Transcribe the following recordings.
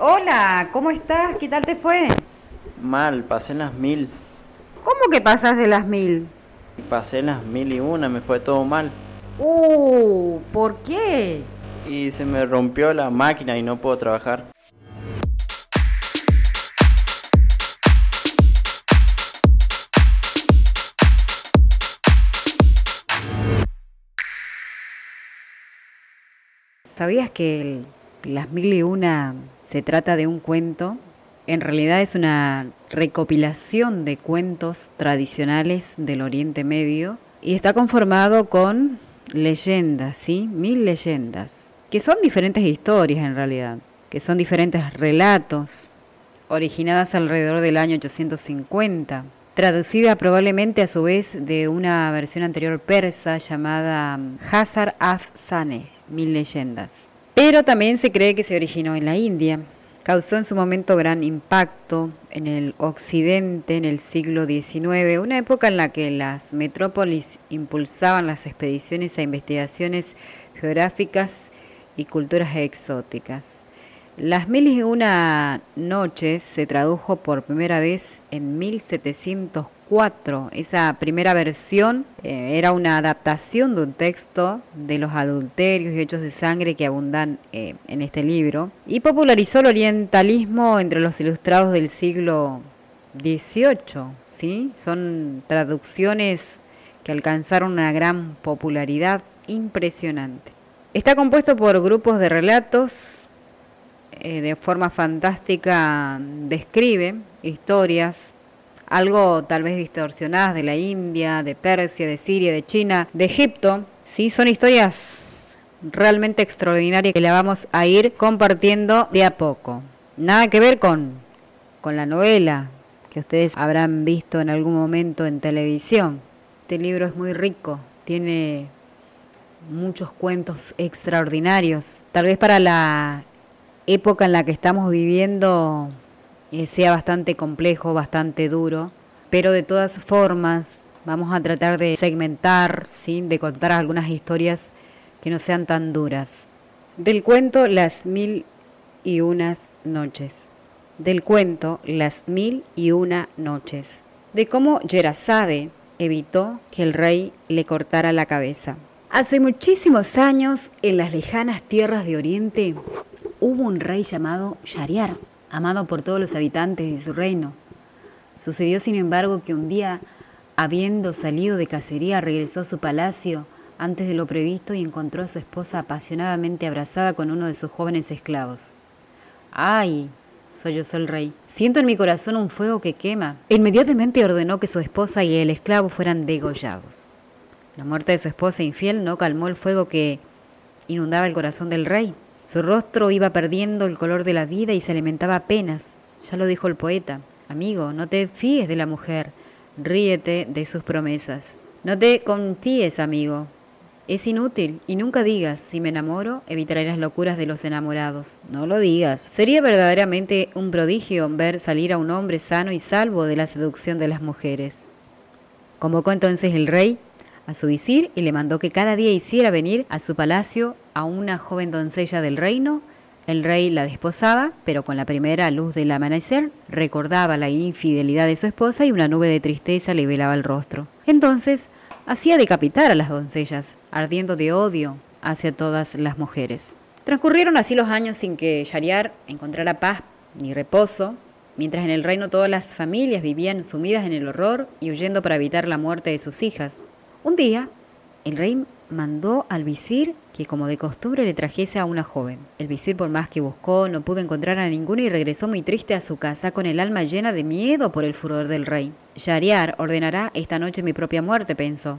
Hola, ¿cómo estás? ¿Qué tal te fue? Mal, pasé en las mil. ¿Cómo que pasas de las mil? Pasé las mil y una, me fue todo mal. Uh, ¿por qué? Y se me rompió la máquina y no puedo trabajar. ¿Sabías que el- Las Mil y Una se trata de un cuento? En realidad es una recopilación de cuentos tradicionales del Oriente Medio y está conformado con leyendas, ¿sí? Mil leyendas, que son diferentes historias en realidad, que son diferentes relatos, originadas alrededor del año 850, traducida probablemente a su vez de una versión anterior persa llamada Hazar Afsane, Mil Leyendas. Pero también se cree que se originó en la India. Causó en su momento gran impacto en el occidente en el siglo XIX, una época en la que las metrópolis impulsaban las expediciones a investigaciones geográficas y culturas exóticas. Las mil y una noches se tradujo por primera vez en 1704. Esa primera versión eh, era una adaptación de un texto de los adulterios y hechos de sangre que abundan eh, en este libro y popularizó el orientalismo entre los ilustrados del siglo XVIII. ¿sí? Son traducciones que alcanzaron una gran popularidad impresionante. Está compuesto por grupos de relatos eh, de forma fantástica describe historias, algo tal vez distorsionadas de la India, de Persia, de Siria, de China, de Egipto. Sí, son historias realmente extraordinarias que la vamos a ir compartiendo de a poco. Nada que ver con, con la novela que ustedes habrán visto en algún momento en televisión. Este libro es muy rico, tiene muchos cuentos extraordinarios. Tal vez para la época en la que estamos viviendo eh, sea bastante complejo, bastante duro, pero de todas formas vamos a tratar de segmentar, ¿sí? de contar algunas historias que no sean tan duras. Del cuento Las mil y unas noches. Del cuento Las mil y una noches. De cómo Yerazade evitó que el rey le cortara la cabeza. Hace muchísimos años, en las lejanas tierras de Oriente, hubo un rey llamado Shariar, amado por todos los habitantes de su reino. Sucedió, sin embargo, que un día, habiendo salido de cacería, regresó a su palacio antes de lo previsto y encontró a su esposa apasionadamente abrazada con uno de sus jóvenes esclavos. ¡Ay! sollozó el rey. Siento en mi corazón un fuego que quema. Inmediatamente ordenó que su esposa y el esclavo fueran degollados. La muerte de su esposa infiel no calmó el fuego que inundaba el corazón del rey. Su rostro iba perdiendo el color de la vida y se alimentaba apenas. Ya lo dijo el poeta. Amigo, no te fíes de la mujer, ríete de sus promesas. No te confíes, amigo. Es inútil y nunca digas, si me enamoro, evitaré las locuras de los enamorados. No lo digas. Sería verdaderamente un prodigio ver salir a un hombre sano y salvo de la seducción de las mujeres. Convocó entonces el rey a su visir y le mandó que cada día hiciera venir a su palacio a una joven doncella del reino. El rey la desposaba, pero con la primera luz del amanecer recordaba la infidelidad de su esposa y una nube de tristeza le velaba el rostro. Entonces hacía decapitar a las doncellas, ardiendo de odio hacia todas las mujeres. Transcurrieron así los años sin que Shariar encontrara paz ni reposo, mientras en el reino todas las familias vivían sumidas en el horror y huyendo para evitar la muerte de sus hijas. Un día, el rey mandó al visir que como de costumbre le trajese a una joven. El visir por más que buscó no pudo encontrar a ninguna y regresó muy triste a su casa con el alma llena de miedo por el furor del rey. Shariar ordenará esta noche mi propia muerte, pensó.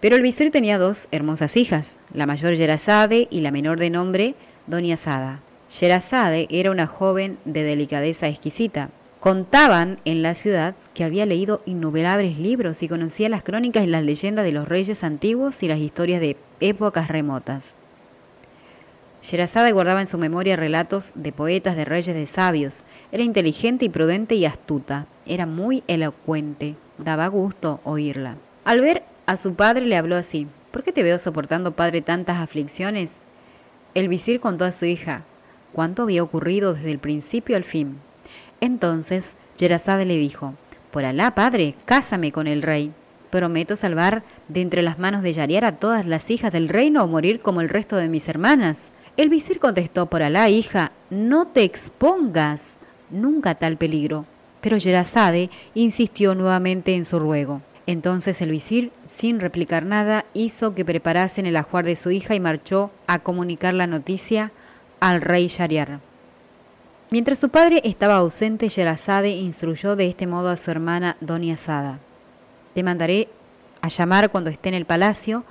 Pero el visir tenía dos hermosas hijas, la mayor Yerazade y la menor de nombre Doña Sada. Yerazade era una joven de delicadeza exquisita. Contaban en la ciudad que había leído innumerables libros y conocía las crónicas y las leyendas de los reyes antiguos y las historias de épocas remotas. Sherazade guardaba en su memoria relatos de poetas, de reyes, de sabios. Era inteligente y prudente y astuta. Era muy elocuente. Daba gusto oírla. Al ver a su padre le habló así. ¿Por qué te veo soportando, padre, tantas aflicciones? El visir contó a su hija. cuánto había ocurrido desde el principio al fin. Entonces Yerazade le dijo, Por Alá, padre, cásame con el rey. Prometo salvar de entre las manos de Yariar a todas las hijas del reino o morir como el resto de mis hermanas. El visir contestó, Por Alá, hija, no te expongas nunca a tal peligro. Pero Yerazade insistió nuevamente en su ruego. Entonces el visir, sin replicar nada, hizo que preparasen el ajuar de su hija y marchó a comunicar la noticia al rey Shariar. Mientras su padre estaba ausente, Yerazade instruyó de este modo a su hermana Doña Sada. Te mandaré a llamar cuando esté en el palacio.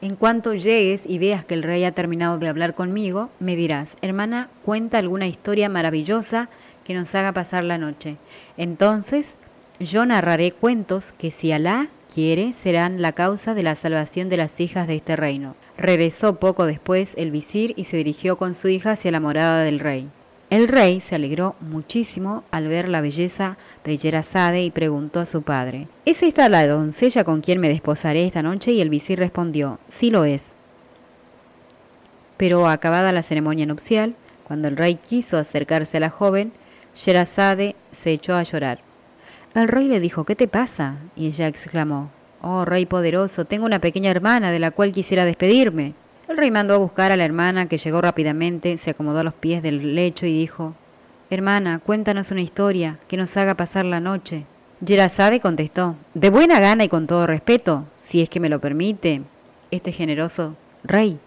En cuanto llegues y veas que el rey ha terminado de hablar conmigo, me dirás, hermana, cuenta alguna historia maravillosa que nos haga pasar la noche. Entonces yo narraré cuentos que si Alá quiere serán la causa de la salvación de las hijas de este reino. Regresó poco después el visir y se dirigió con su hija hacia la morada del rey. El rey se alegró muchísimo al ver la belleza de Yerazade y preguntó a su padre, ¿Es esta la doncella con quien me desposaré esta noche? Y el visir respondió, sí lo es. Pero acabada la ceremonia nupcial, cuando el rey quiso acercarse a la joven, Yerazade se echó a llorar. El rey le dijo, ¿qué te pasa? Y ella exclamó, Oh rey poderoso, tengo una pequeña hermana de la cual quisiera despedirme. El rey mandó a buscar a la hermana, que llegó rápidamente, se acomodó a los pies del lecho y dijo, Hermana, cuéntanos una historia que nos haga pasar la noche. Yerazade contestó, De buena gana y con todo respeto, si es que me lo permite, este generoso rey,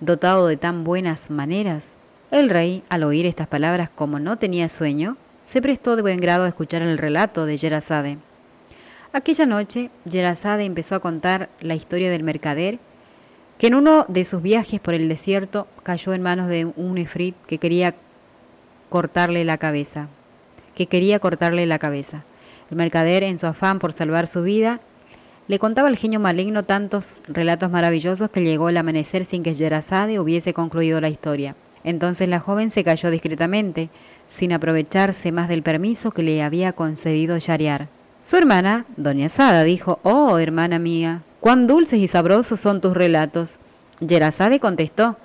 dotado de tan buenas maneras. El rey, al oír estas palabras como no tenía sueño, se prestó de buen grado a escuchar el relato de Yerazade. Aquella noche, Yerazade empezó a contar la historia del mercader que en uno de sus viajes por el desierto cayó en manos de un efrit que quería cortarle la cabeza, que quería cortarle la cabeza. El mercader, en su afán por salvar su vida, le contaba al genio maligno tantos relatos maravillosos que llegó el amanecer sin que Yerazade hubiese concluido la historia. Entonces la joven se cayó discretamente, sin aprovecharse más del permiso que le había concedido Yariar. Su hermana, doña Sada, dijo, Oh, hermana mía, cuán dulces y sabrosos son tus relatos. Yerazade contestó,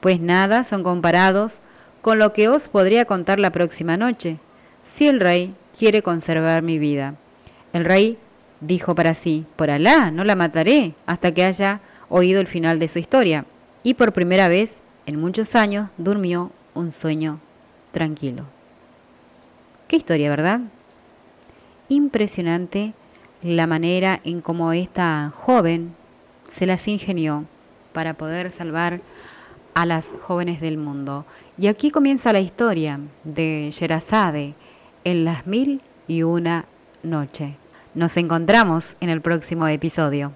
Pues nada son comparados con lo que os podría contar la próxima noche, si el rey quiere conservar mi vida. El rey dijo para sí, Por Alá, no la mataré hasta que haya oído el final de su historia. Y por primera vez en muchos años durmió un sueño tranquilo. Qué historia, ¿verdad? Impresionante la manera en cómo esta joven se las ingenió para poder salvar a las jóvenes del mundo. Y aquí comienza la historia de Sherazade en las mil y una noche. Nos encontramos en el próximo episodio.